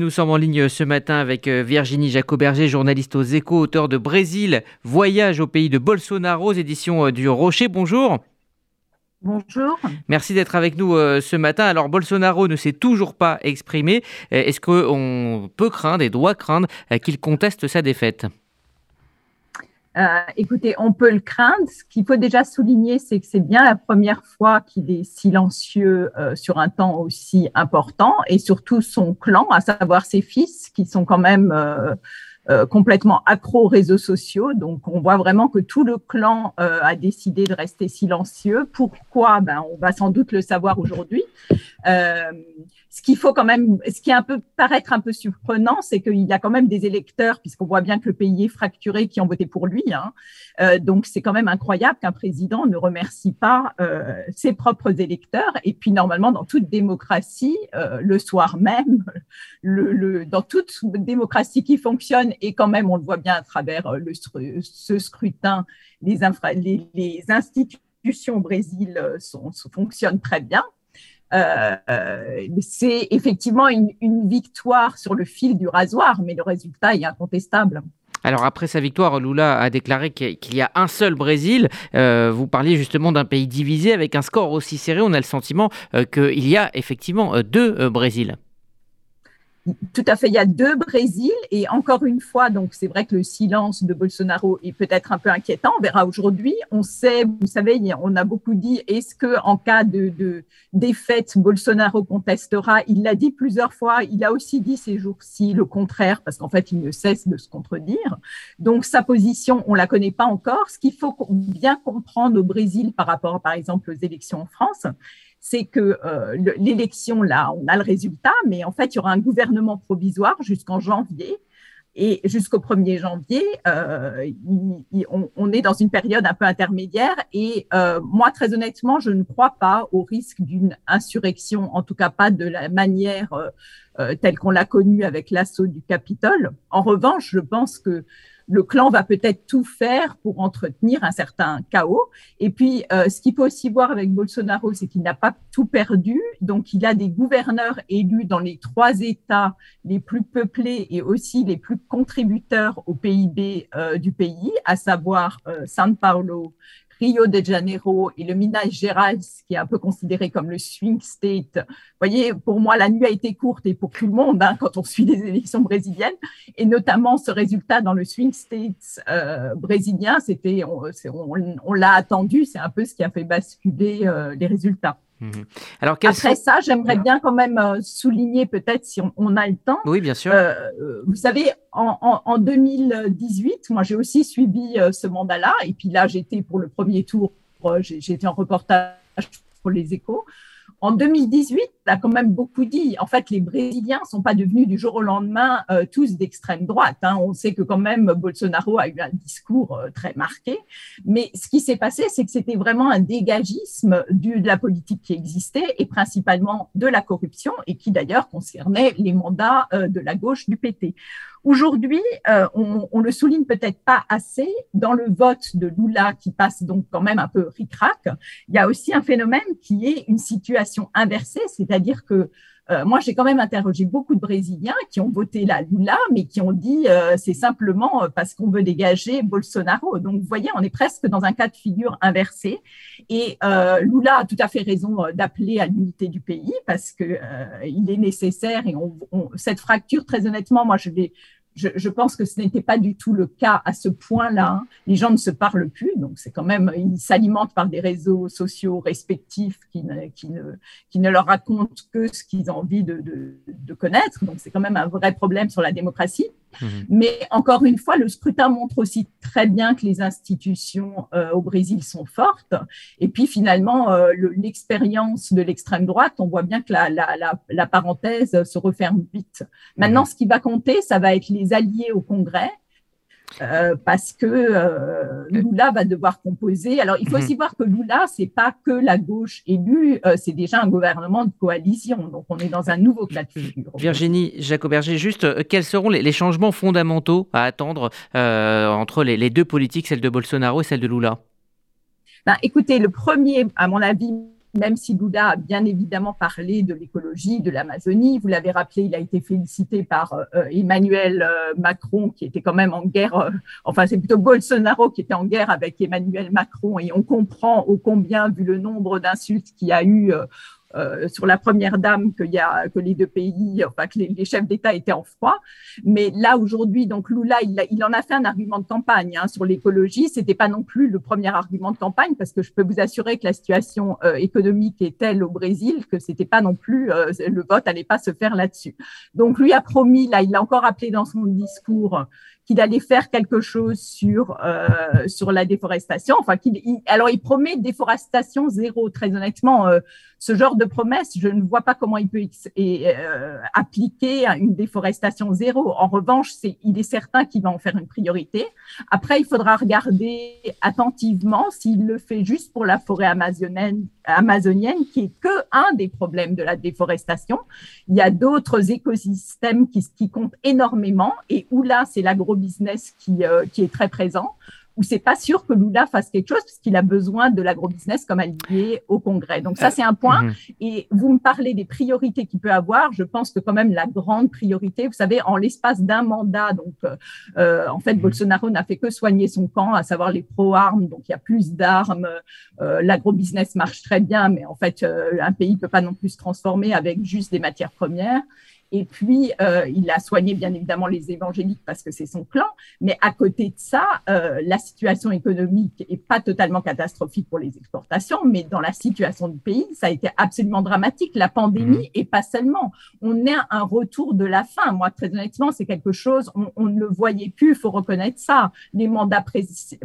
Nous sommes en ligne ce matin avec euh, Virginie Jacoberger, journaliste aux échos, auteur de Brésil, Voyage au pays de Bolsonaro, éditions euh, du Rocher. Bonjour. Bonjour. Merci d'être avec nous euh, ce matin. Alors Bolsonaro ne s'est toujours pas exprimé. Est-ce qu'on peut craindre et doit craindre qu'il conteste sa défaite? Euh, écoutez, on peut le craindre. Ce qu'il faut déjà souligner, c'est que c'est bien la première fois qu'il est silencieux euh, sur un temps aussi important et surtout son clan, à savoir ses fils, qui sont quand même euh, complètement accros aux réseaux sociaux. Donc, on voit vraiment que tout le clan a décidé de rester silencieux. Pourquoi? Ben, On va sans doute le savoir aujourd'hui. Ce qu'il faut quand même, ce qui est un peu paraître un peu surprenant, c'est qu'il y a quand même des électeurs, puisqu'on voit bien que le pays est fracturé, qui ont voté pour lui. Hein. Euh, donc c'est quand même incroyable qu'un président ne remercie pas euh, ses propres électeurs. Et puis normalement, dans toute démocratie, euh, le soir même, le, le, dans toute démocratie qui fonctionne, et quand même on le voit bien à travers le, ce scrutin, les, les, les institutions au Brésil sont, fonctionnent très bien. Euh, c'est effectivement une, victoire sur le fil du rasoir, mais le résultat est incontestable. Alors après sa victoire, Lula a déclaré qu'il y a un seul Brésil. Euh, vous parliez justement d'un pays divisé avec un score aussi serré. On a le sentiment euh, qu'il y a effectivement deux Brésils. Tout à fait. Il y a deux Brésil et encore une fois, donc c'est vrai que le silence de Bolsonaro est peut-être un peu inquiétant. On verra aujourd'hui. On sait, vous savez, on a beaucoup dit est-ce que en cas de, défaite, Bolsonaro contestera? Il l'a dit plusieurs fois. Il a aussi dit ces jours-ci le contraire parce qu'en fait, il ne cesse de se contredire. Donc sa position, on la connaît pas encore. Ce qu'il faut bien comprendre au Brésil par rapport, par exemple, aux élections en France, c'est que euh, l'élection, là, on a le résultat, mais en fait, il y aura un gouvernement provisoire jusqu'en janvier. Et jusqu'au 1er janvier, euh, on, est dans une période un peu intermédiaire. Et euh, moi, très honnêtement, je ne crois pas au risque d'une insurrection, en tout cas pas de la manière telle qu'on l'a connue avec l'assaut du Capitole. En revanche, je pense que le clan va peut-être tout faire pour entretenir un certain chaos. Et puis, euh, ce qu'il faut aussi voir avec Bolsonaro, c'est qu'il n'a pas tout perdu. Donc, il a des gouverneurs élus dans les trois États les plus peuplés et aussi les plus contributeurs au PIB euh, du pays, à savoir euh, São Paulo, Rio de Janeiro et le Minas Gerais, qui est un peu considéré comme le swing state. Vous voyez, pour moi, la nuit a été courte et pour tout le monde, hein, quand on suit les élections brésiliennes, et notamment ce résultat dans le swing state euh, brésilien, c'était, on, l'a attendu, c'est un peu ce qui a fait basculer euh, les résultats. Mhm. Alors, Après ça, j'aimerais bien quand même euh, souligner, peut-être si on, a le temps. Oui, bien sûr. Euh, vous savez, en, 2018, moi, j'ai aussi suivi euh, ce mandat-là. Et puis là, j'étais pour le premier tour, j'ai été en reportage pour les échos. En 2018, on a quand même beaucoup dit, en fait, les Brésiliens ne sont pas devenus du jour au lendemain euh, tous d'extrême droite. Hein. On sait que quand même Bolsonaro a eu un discours euh, très marqué. Mais ce qui s'est passé, c'est que c'était vraiment un dégagisme de la politique qui existait et principalement de la corruption et qui d'ailleurs concernait les mandats euh, de la gauche du PT. Aujourd'hui, on, on, le souligne peut-être pas assez, dans le vote de Lula qui passe donc quand même un peu ric-rac, il y a aussi un phénomène qui est une situation inversée, c'est-à-dire que euh, moi, j'ai quand même interrogé beaucoup de Brésiliens qui ont voté la Lula, mais qui ont dit euh, c'est simplement euh, parce qu'on veut dégager Bolsonaro. Donc, vous voyez, on est presque dans un cas de figure inversé. Et Lula a tout à fait raison d'appeler à l'unité du pays parce que il est nécessaire. Et cette fracture, très honnêtement, moi, je l'ai je, pense que ce n'était pas du tout le cas à ce point-là. Les gens ne se parlent plus, donc c'est quand même, ils s'alimentent par des réseaux sociaux respectifs qui ne, qui ne, qui ne leur racontent que ce qu'ils ont envie de, de, connaître. Donc c'est quand même un vrai problème sur la démocratie. Mmh. Mais encore une fois, le scrutin montre aussi très bien que les institutions euh, au Brésil sont fortes. Et puis finalement, euh, l'expérience de l'extrême droite, on voit bien que la, la, la, la parenthèse se referme vite. Maintenant, mmh. ce qui va compter, ça va être les alliés au Congrès. Euh, parce que euh, Lula va devoir composer. Alors, il faut mhm. aussi voir que Lula, c'est pas que la gauche élue, euh, c'est déjà un gouvernement de coalition. Donc, on est dans un nouveau cas de figure. Virginie Jacoberger, juste, quels seront les, changements fondamentaux à attendre entre les, les, deux politiques, celle de Bolsonaro et celle de Lula? Ben, Écoutez, le premier, à mon avis, même si Lula a bien évidemment parlé de l'écologie, de l'Amazonie, vous l'avez rappelé, il a été félicité par euh, Emmanuel euh, Macron, qui était quand même en guerre, euh, enfin c'est plutôt Bolsonaro qui était en guerre avec Emmanuel Macron, et on comprend au combien, vu le nombre d'insultes qu'il y a eu euh, sur la première dame qu'il y a que les deux pays, enfin que les, chefs d'État étaient en froid. Mais là aujourd'hui, donc Lula, il, il, en a fait un argument de campagne hein, sur l'écologie. C'était pas non plus le premier argument de campagne parce que je peux vous assurer que la situation euh, économique est telle au Brésil que c'était pas non plus euh, le vote allait pas se faire là-dessus. Donc lui a promis, là, il l'a encore appelé dans son discours qu'il allait faire quelque chose sur euh, sur la déforestation. Enfin, qu'il, alors il promet déforestation zéro. Très honnêtement, euh, ce genre de promesse, je ne vois pas comment il peut euh, appliquer une déforestation zéro. En revanche, c'est, il est certain qu'il va en faire une priorité. Après, il faudra regarder attentivement s'il le fait juste pour la forêt amazonienne, amazonienne, qui est que un des problèmes de la déforestation. Il y a d'autres écosystèmes qui, qui comptent énormément et où là, c'est l'agro business qui, euh, qui est très présent, où c'est pas sûr que Lula fasse quelque chose parce qu'il a besoin de l'agrobusiness comme allié au Congrès. Donc ça, c'est un point. Mhm. Et vous me parlez des priorités qu'il peut avoir. Je pense que quand même la grande priorité, vous savez, en l'espace d'un mandat, donc euh, en fait, mhm. Bolsonaro n'a fait que soigner son camp, à savoir les pro-armes. Donc il y a plus d'armes. Euh, l'agrobusiness marche très bien, mais en fait, un pays peut pas non plus se transformer avec juste des matières premières. Et puis, euh, il a soigné bien évidemment les évangéliques parce que c'est son clan. Mais à côté de ça, euh, la situation économique est pas totalement catastrophique pour les exportations, mais dans la situation du pays, ça a été absolument dramatique. La pandémie mmh. et pas seulement. On est un retour de la fin. Moi, très honnêtement, c'est quelque chose, on, on, ne le voyait plus, il faut reconnaître ça. Les mandats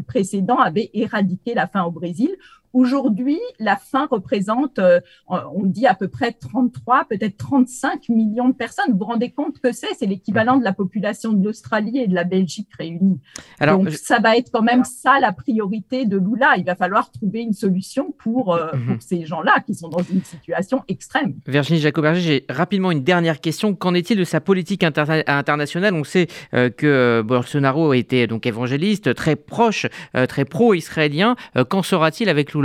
précédents avaient éradiqué la faim au Brésil. Aujourd'hui, la faim représente, euh, on dit à peu près 33, peut-être 35 millions de personnes. Vous vous rendez compte que c'est? C'est l'équivalent de la population de l'Australie et de la Belgique réunies. Alors, Donc, ça va être quand même ça la priorité de Lula. Il va falloir trouver une solution pour, euh, mhm. ces gens-là qui sont dans une situation extrême. Virginie Jacoberger, j'ai rapidement une dernière question. Qu'en est-il de sa politique internationale? On sait euh, que Bolsonaro était donc évangéliste, très proche, très pro-israélien. Qu'en sera-t-il avec Lula?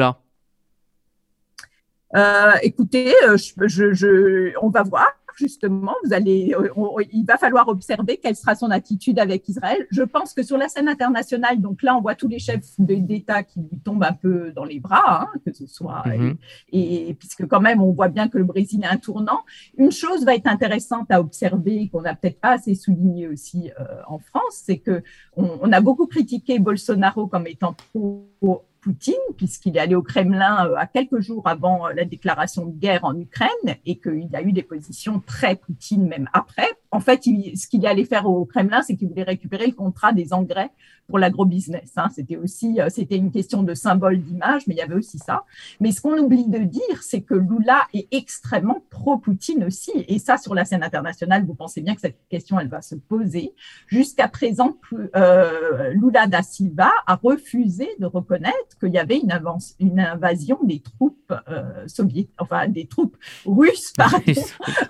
Euh, écoutez, euh, je, je, on va voir justement. Vous allez, euh, il va falloir observer quelle sera son attitude avec Israël. Je pense que sur la scène internationale, donc là, on voit tous les chefs d'État qui lui tombent un peu dans les bras, hein, que ce soit, mhm. et, puisque quand même, on voit bien que le Brésil est un tournant. Une chose va être intéressante à observer, qu'on n'a peut-être pas assez souligné aussi en France, c'est que on, on, a beaucoup critiqué Bolsonaro comme étant trop Poutine, puisqu'il est allé au Kremlin euh, à quelques jours avant euh, la déclaration de guerre en Ukraine et qu'il a eu des positions très Poutine même après. En fait, ce qu'il allait faire au Kremlin, c'est qu'il voulait récupérer le contrat des engrais pour l'agrobusiness. Hein. C'était aussi, euh, c'était une question de symbole d'image, mais il y avait aussi ça. Mais ce qu'on oublie de dire, c'est que Lula est extrêmement pro-Poutine aussi. Et ça, sur la scène internationale, vous pensez bien que cette question, elle va se poser. Jusqu'à présent, euh, Lula da Silva a refusé de reconnaître qu'il y avait une, avance, une invasion des troupes euh, soviétiques, enfin des troupes russes, pardon,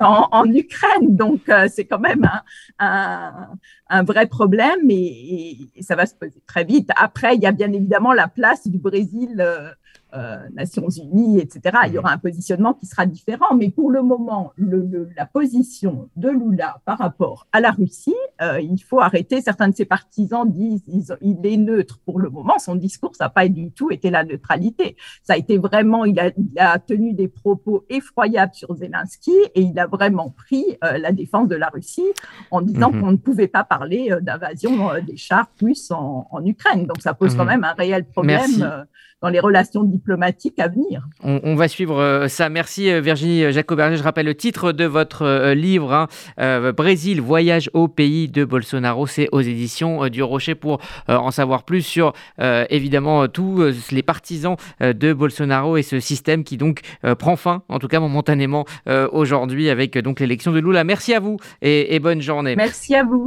en, en, Ukraine. Donc, euh, c'est quand même un, vrai problème et, et, ça va se poser très vite. Après, il y a bien évidemment la place du Brésil euh, Nations Unies, etc. Il y mhm. aura un positionnement qui sera différent, mais pour le moment, le, la position de Lula par rapport à la Russie, euh, il faut arrêter. Certains de ses partisans disent il est neutre pour le moment. Son discours, ça n'a pas du tout été la neutralité. Ça a été vraiment, il a, il a tenu des propos effroyables sur Zelensky et il a vraiment pris euh, la défense de la Russie en disant mhm. qu'on ne pouvait pas parler d'invasion des chars russes en, en, Ukraine. Donc ça pose quand mhm. même un réel problème dans les relations diplomatiques à venir. On, va suivre euh, ça. Merci euh, Virginie Jacoberger. Je rappelle le titre de votre euh, livre, hein, Brésil, voyage au pays de Bolsonaro. C'est aux éditions du Rocher pour en savoir plus sur évidemment tous les partisans de Bolsonaro et ce système qui donc prend fin, en tout cas momentanément aujourd'hui avec donc l'élection de Lula. Merci à vous et, et bonne journée. Merci à vous.